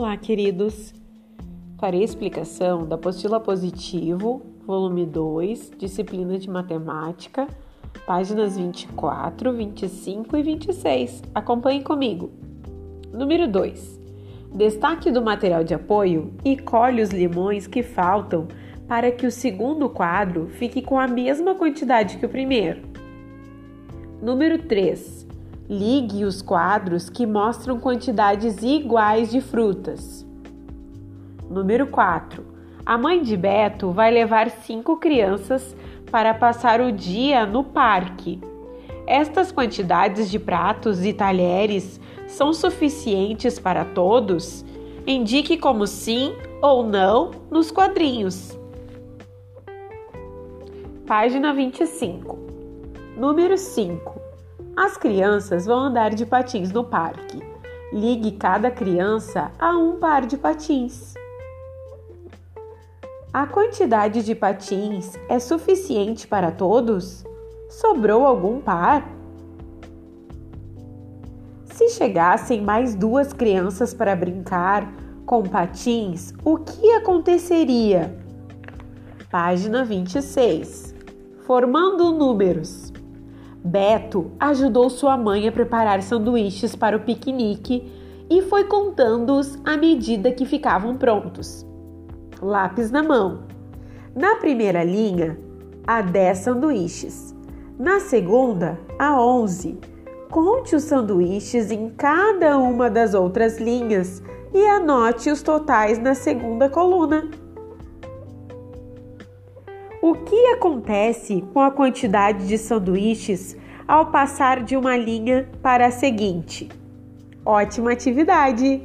Olá, queridos! Farei explicação da apostila positivo, volume 2, disciplina de matemática, páginas 24, 25 e 26. Acompanhe comigo. Número 2. Destaque do material de apoio e colhe os limões que faltam para que o segundo quadro fique com a mesma quantidade que o primeiro. Número 3. Ligue os quadros que mostram quantidades iguais de frutas. Número 4. A mãe de Beto vai levar cinco crianças para passar o dia no parque. Estas quantidades de pratos e talheres são suficientes para todos? Indique como sim ou não nos quadrinhos. Página 25. Número 5. As crianças vão andar de patins no parque. Ligue cada criança a um par de patins. A quantidade de patins é suficiente para todos? Sobrou algum par? Se chegassem mais duas crianças para brincar com patins, o que aconteceria? Página 26. Formando números. Beto ajudou sua mãe a preparar sanduíches para o piquenique e foi contando-os à medida que ficavam prontos. Lápis na mão. Na primeira linha, há 10 sanduíches. Na segunda, há 11. Conte os sanduíches em cada uma das outras linhas e anote os totais na segunda coluna. O que acontece com a quantidade de sanduíches ao passar de uma linha para a seguinte? Ótima atividade!